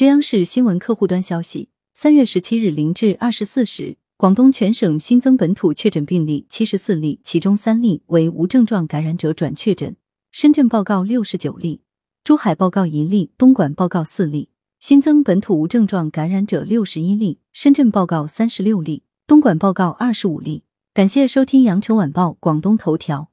据央视新闻客户端消息，三月十七日零至二十四时，广东全省新增本土确诊病例七十四例，其中三例为无症状感染者转确诊。深圳报告六十九例，珠海报告一例，东莞报告四例。新增本土无症状感染者六十一例，深圳报告三十六例，东莞报告二十五例。感谢收听羊城晚报广东头条。